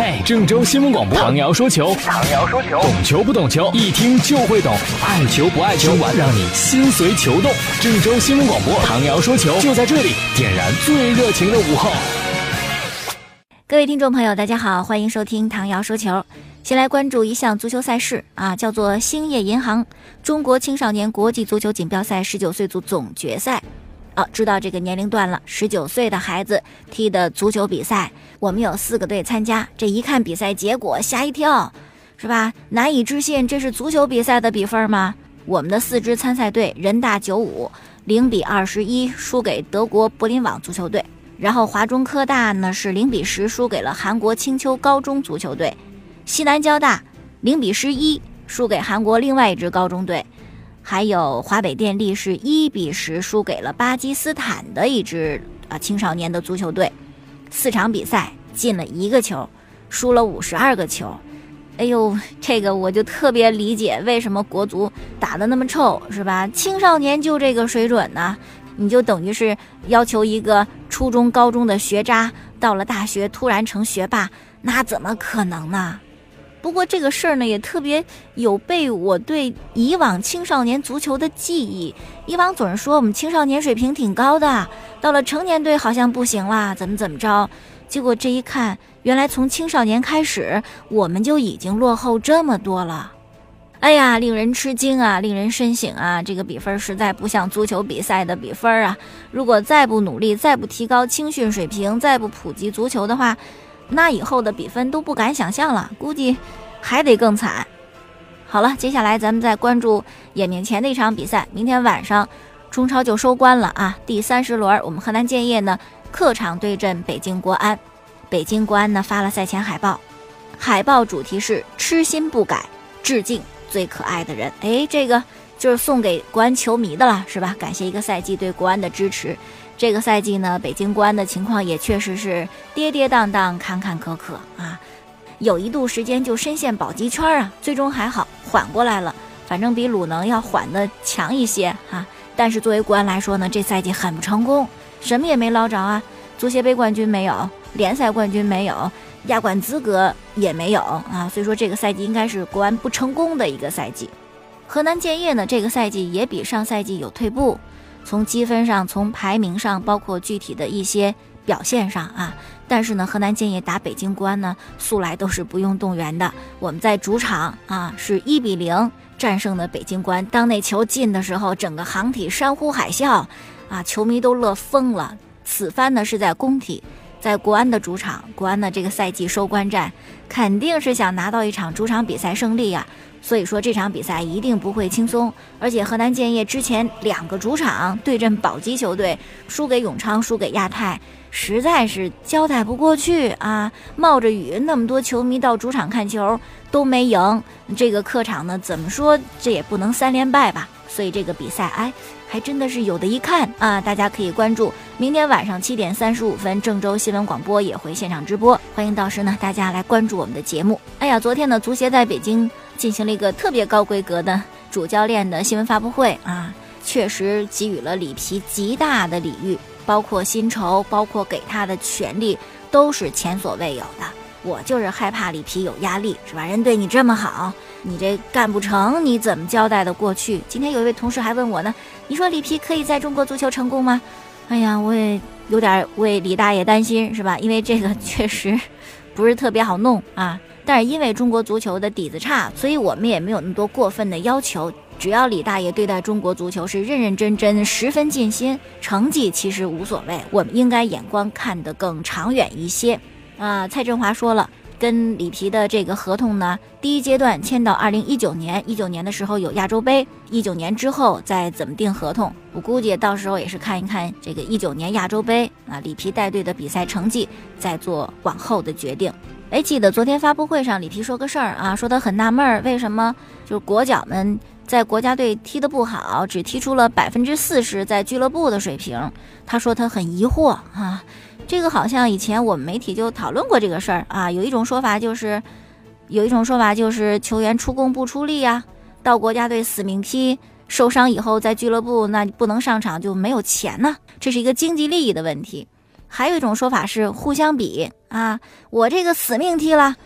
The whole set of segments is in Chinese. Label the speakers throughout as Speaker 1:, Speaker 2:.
Speaker 1: 嘿，郑州新闻广播，唐瑶说球，
Speaker 2: 唐瑶说球，
Speaker 1: 懂球不懂球，一听就会懂，爱球不爱球，让你心随球动。郑州新闻广播，唐瑶说球，就在这里，点燃最热情的午后。
Speaker 3: 各位听众朋友，大家好，欢迎收听唐瑶说球。先来关注一项足球赛事啊，叫做兴业银行中国青少年国际足球锦标赛十九岁组总决赛。哦，知道这个年龄段了，十九岁的孩子踢的足球比赛，我们有四个队参加。这一看比赛结果，吓一跳，是吧？难以置信，这是足球比赛的比分吗？我们的四支参赛队，人大九五零比二十一输给德国柏林网足球队，然后华中科大呢是零比十输给了韩国青丘高中足球队，西南交大零比十一输给韩国另外一支高中队。还有华北电力是一比十输给了巴基斯坦的一支啊青少年的足球队，四场比赛进了一个球，输了五十二个球。哎呦，这个我就特别理解为什么国足打得那么臭，是吧？青少年就这个水准呢，你就等于是要求一个初中、高中的学渣到了大学突然成学霸，那怎么可能呢？不过这个事儿呢，也特别有悖我对以往青少年足球的记忆。以往总是说我们青少年水平挺高的，到了成年队好像不行啦，怎么怎么着？结果这一看，原来从青少年开始，我们就已经落后这么多了。哎呀，令人吃惊啊，令人深省啊！这个比分实在不像足球比赛的比分啊。如果再不努力，再不提高青训水平，再不普及足球的话，那以后的比分都不敢想象了，估计还得更惨。好了，接下来咱们再关注眼面前的一场比赛。明天晚上中超就收官了啊！第三十轮，我们河南建业呢客场对阵北京国安。北京国安呢发了赛前海报，海报主题是“痴心不改，致敬最可爱的人”。哎，这个就是送给国安球迷的了，是吧？感谢一个赛季对国安的支持。这个赛季呢，北京国安的情况也确实是跌跌宕宕、坎坎坷坷啊，有一度时间就深陷保级圈啊，最终还好缓过来了，反正比鲁能要缓的强一些哈。但是作为国安来说呢，这赛季很不成功，什么也没捞着啊，足协杯冠军没有，联赛冠军没有，亚冠资格也没有啊，所以说这个赛季应该是国安不成功的一个赛季。河南建业呢，这个赛季也比上赛季有退步。从积分上，从排名上，包括具体的一些表现上啊，但是呢，河南建业打北京国安呢，素来都是不用动员的。我们在主场啊，是一比零战胜的北京国安。当那球进的时候，整个航体山呼海啸，啊，球迷都乐疯了。此番呢是在工体，在国安的主场，国安的这个赛季收官战，肯定是想拿到一场主场比赛胜利呀。所以说这场比赛一定不会轻松，而且河南建业之前两个主场对阵保级球队，输给永昌，输给亚太，实在是交代不过去啊！冒着雨，那么多球迷到主场看球都没赢，这个客场呢，怎么说这也不能三连败吧？所以这个比赛，哎，还真的是有的一看啊！大家可以关注，明天晚上七点三十五分，郑州新闻广播也会现场直播，欢迎到时呢大家来关注我们的节目。哎呀，昨天呢，足协在北京。进行了一个特别高规格的主教练的新闻发布会啊，确实给予了里皮极大的礼遇，包括薪酬，包括给他的权利，都是前所未有的。我就是害怕里皮有压力，是吧？人对你这么好，你这干不成，你怎么交代的过去？今天有一位同事还问我呢，你说里皮可以在中国足球成功吗？哎呀，我也有点为李大爷担心，是吧？因为这个确实不是特别好弄啊。但是因为中国足球的底子差，所以我们也没有那么多过分的要求。只要李大爷对待中国足球是认认真真、十分尽心，成绩其实无所谓。我们应该眼光看得更长远一些。啊，蔡振华说了，跟里皮的这个合同呢，第一阶段签到二零一九年，一九年的时候有亚洲杯，一九年之后再怎么定合同，我估计到时候也是看一看这个一九年亚洲杯啊，里皮带队的比赛成绩，再做往后的决定。哎，记得昨天发布会上，里皮说个事儿啊，说他很纳闷儿，为什么就是国脚们在国家队踢得不好，只踢出了百分之四十在俱乐部的水平。他说他很疑惑啊，这个好像以前我们媒体就讨论过这个事儿啊。有一种说法就是，有一种说法就是球员出工不出力呀，到国家队死命踢，受伤以后在俱乐部那不能上场就没有钱呢，这是一个经济利益的问题。还有一种说法是互相比啊，我这个死命踢了，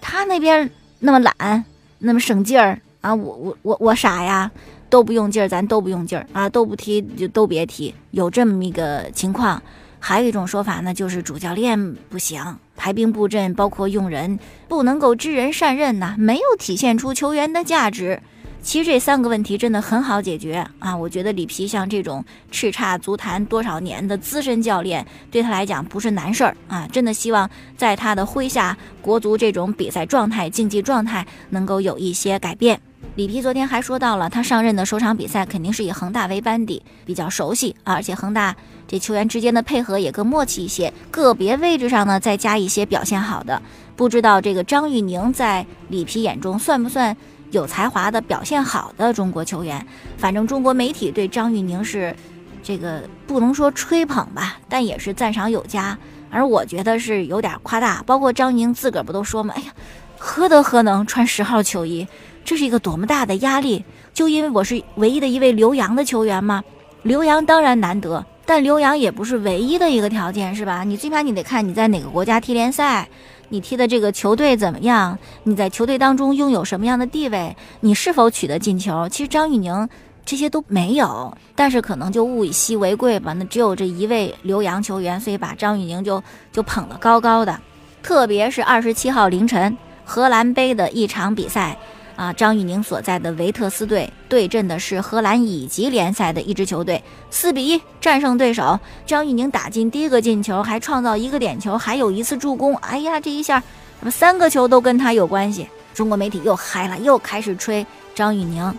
Speaker 3: 他那边那么懒，那么省劲儿啊，我我我我傻呀，都不用劲儿，咱都不用劲儿啊，都不踢就都别踢，有这么一个情况。还有一种说法呢，就是主教练不行，排兵布阵，包括用人，不能够知人善任呐，没有体现出球员的价值。其实这三个问题真的很好解决啊！我觉得里皮像这种叱咤足坛多少年的资深教练，对他来讲不是难事儿啊！真的希望在他的麾下，国足这种比赛状态、竞技状态能够有一些改变。里皮昨天还说到了，他上任的首场比赛肯定是以恒大为班底，比较熟悉，而且恒大这球员之间的配合也更默契一些，个别位置上呢再加一些表现好的。不知道这个张玉宁在里皮眼中算不算？有才华的表现好的中国球员，反正中国媒体对张玉宁是这个不能说吹捧吧，但也是赞赏有加。而我觉得是有点夸大，包括张宁自个儿不都说吗？哎呀，何德何能穿十号球衣？这是一个多么大的压力！就因为我是唯一的一位留洋的球员吗？留洋当然难得，但留洋也不是唯一的一个条件，是吧？你最起码你得看你在哪个国家踢联赛。你踢的这个球队怎么样？你在球队当中拥有什么样的地位？你是否取得进球？其实张玉宁这些都没有，但是可能就物以稀为贵吧。那只有这一位留洋球员，所以把张玉宁就就捧得高高的。特别是二十七号凌晨荷兰杯的一场比赛。啊，张玉宁所在的维特斯队对阵的是荷兰乙级联赛的一支球队，四比一战胜对手。张玉宁打进第一个进球，还创造一个点球，还有一次助攻。哎呀，这一下，什么三个球都跟他有关系？中国媒体又嗨了，又开始吹张玉宁啊。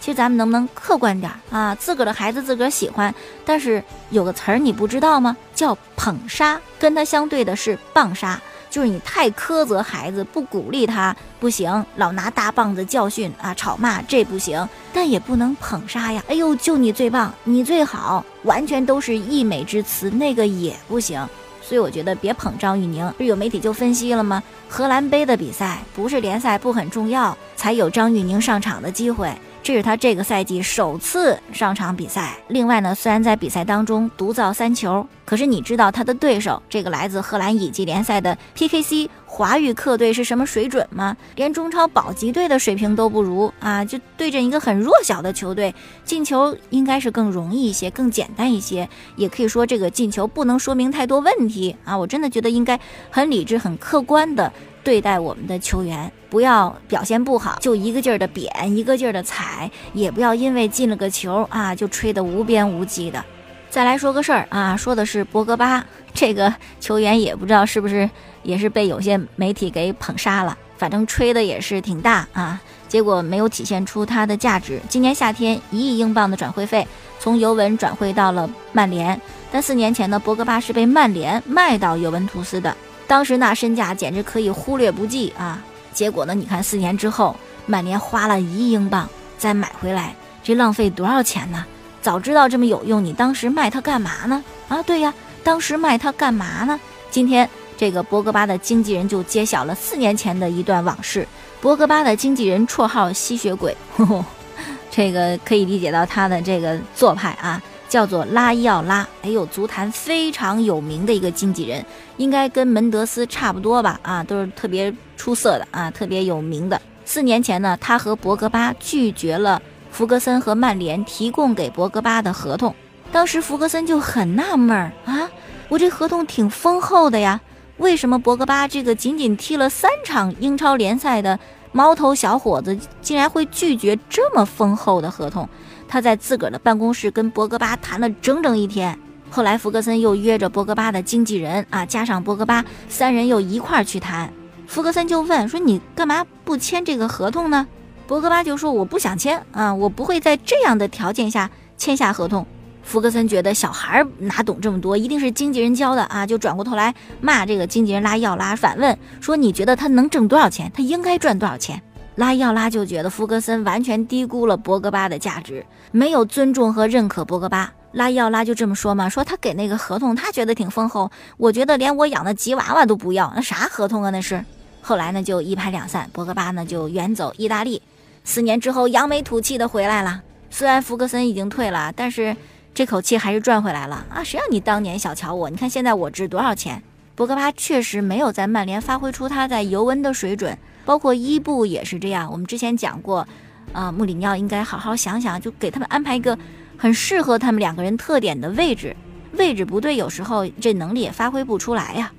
Speaker 3: 其实咱们能不能客观点啊？自个儿的孩子自个儿喜欢，但是有个词儿你不知道吗？叫捧杀，跟他相对的是棒杀。就是你太苛责孩子，不鼓励他不行，老拿大棒子教训啊，吵骂这不行，但也不能捧杀呀。哎呦，就你最棒，你最好，完全都是溢美之词，那个也不行。所以我觉得别捧张玉宁。不是有媒体就分析了吗？荷兰杯的比赛不是联赛不很重要，才有张玉宁上场的机会。这是他这个赛季首次上场比赛。另外呢，虽然在比赛当中独造三球，可是你知道他的对手这个来自荷兰乙级联赛的 PKC 华域客队是什么水准吗？连中超保级队的水平都不如啊！就对阵一个很弱小的球队，进球应该是更容易一些，更简单一些。也可以说这个进球不能说明太多问题啊！我真的觉得应该很理智、很客观的。对待我们的球员，不要表现不好就一个劲儿的贬，一个劲儿的踩，也不要因为进了个球啊就吹得无边无际的。再来说个事儿啊，说的是博格巴这个球员，也不知道是不是也是被有些媒体给捧杀了，反正吹的也是挺大啊，结果没有体现出他的价值。今年夏天一亿英镑的转会费从尤文转会到了曼联，但四年前呢，博格巴是被曼联卖到尤文图斯的。当时那身价简直可以忽略不计啊！结果呢？你看四年之后，曼联花了一亿英镑再买回来，这浪费多少钱呢？早知道这么有用，你当时卖它干嘛呢？啊，对呀，当时卖它干嘛呢？今天这个博格巴的经纪人就揭晓了四年前的一段往事。博格巴的经纪人绰号“吸血鬼”，这个可以理解到他的这个做派啊。叫做拉伊奥拉，哎呦，足坛非常有名的一个经纪人，应该跟门德斯差不多吧？啊，都是特别出色的啊，特别有名的。四年前呢，他和博格巴拒绝了弗格森和曼联提供给博格巴的合同，当时弗格森就很纳闷儿啊，我这合同挺丰厚的呀，为什么博格巴这个仅仅踢了三场英超联赛的毛头小伙子，竟然会拒绝这么丰厚的合同？他在自个儿的办公室跟博格巴谈了整整一天，后来福格森又约着博格巴的经纪人啊，加上博格巴三人又一块儿去谈。福格森就问说：“你干嘛不签这个合同呢？”博格巴就说：“我不想签啊，我不会在这样的条件下签下合同。”福格森觉得小孩哪懂这么多，一定是经纪人教的啊，就转过头来骂这个经纪人拉要拉，反问说：“你觉得他能挣多少钱？他应该赚多少钱？”拉伊奥拉就觉得福格森完全低估了博格巴的价值，没有尊重和认可博格巴。拉伊奥拉就这么说嘛，说他给那个合同，他觉得挺丰厚，我觉得连我养的吉娃娃都不要，那啥合同啊那是。后来呢就一拍两散，博格巴呢就远走意大利，四年之后扬眉吐气的回来了。虽然福格森已经退了，但是这口气还是赚回来了啊！谁让你当年小瞧我？你看现在我值多少钱？博格巴确实没有在曼联发挥出他在尤文的水准，包括伊布也是这样。我们之前讲过，啊，穆里尼奥应该好好想想，就给他们安排一个很适合他们两个人特点的位置。位置不对，有时候这能力也发挥不出来呀。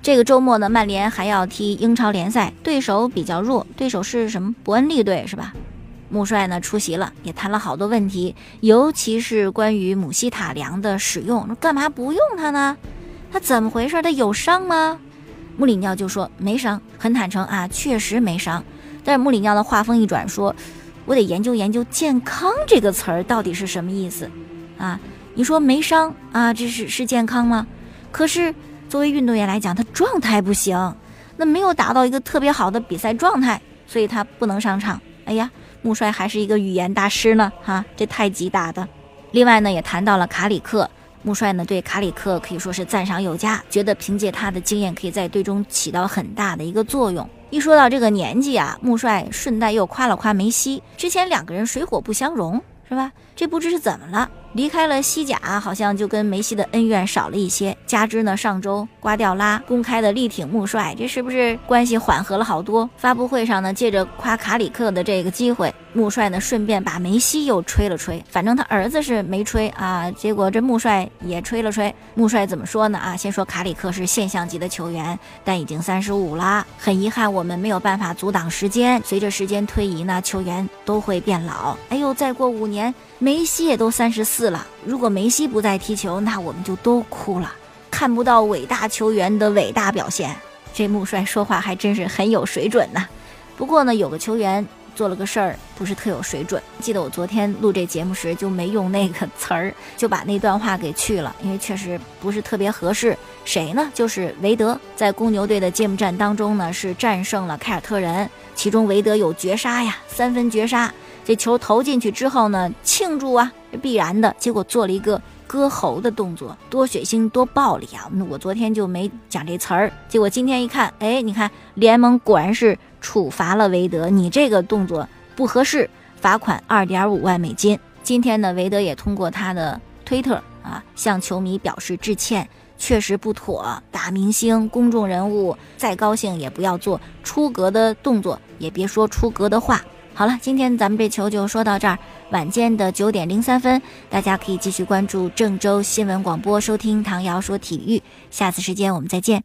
Speaker 3: 这个周末呢，曼联还要踢英超联赛，对手比较弱，对手是什么？伯恩利队是吧？穆帅呢出席了，也谈了好多问题，尤其是关于姆希塔良的使用，那干嘛不用他呢？他怎么回事？他有伤吗？穆里尼奥就说没伤，很坦诚啊，确实没伤。但是穆里尼奥的话锋一转，说我得研究研究“健康”这个词儿到底是什么意思啊？你说没伤啊，这是是健康吗？可是作为运动员来讲，他状态不行，那没有达到一个特别好的比赛状态，所以他不能上场。哎呀。穆帅还是一个语言大师呢，哈，这太极打的。另外呢，也谈到了卡里克，穆帅呢对卡里克可以说是赞赏有加，觉得凭借他的经验可以在队中起到很大的一个作用。一说到这个年纪啊，穆帅顺带又夸了夸梅西，之前两个人水火不相容，是吧？这不知是怎么了。离开了西甲，好像就跟梅西的恩怨少了一些。加之呢，上周瓜迪拉公开的力挺穆帅，这是不是关系缓和了好多？发布会上呢，借着夸卡里克的这个机会，穆帅呢顺便把梅西又吹了吹。反正他儿子是没吹啊，结果这穆帅也吹了吹。穆帅怎么说呢？啊，先说卡里克是现象级的球员，但已经三十五了，很遗憾我们没有办法阻挡时间。随着时间推移呢，球员都会变老。哎呦，再过五年，梅西也都三十四。了，如果梅西不再踢球，那我们就都哭了，看不到伟大球员的伟大表现。这穆帅说话还真是很有水准呐。不过呢，有个球员做了个事儿，不是特有水准。记得我昨天录这节目时就没用那个词儿，就把那段话给去了，因为确实不是特别合适。谁呢？就是韦德在公牛队的揭幕战当中呢，是战胜了凯尔特人，其中韦德有绝杀呀，三分绝杀。这球投进去之后呢，庆祝啊，必然的。结果做了一个割喉的动作，多血腥，多暴力啊！我昨天就没讲这词儿，结果今天一看，哎，你看联盟果然是处罚了韦德，你这个动作不合适，罚款二点五万美金。今天呢，韦德也通过他的推特啊，向球迷表示致歉，确实不妥。大明星、公众人物再高兴也不要做出格的动作，也别说出格的话。好了，今天咱们这球就说到这儿。晚间的九点零三分，大家可以继续关注郑州新闻广播，收听唐瑶说体育。下次时间我们再见。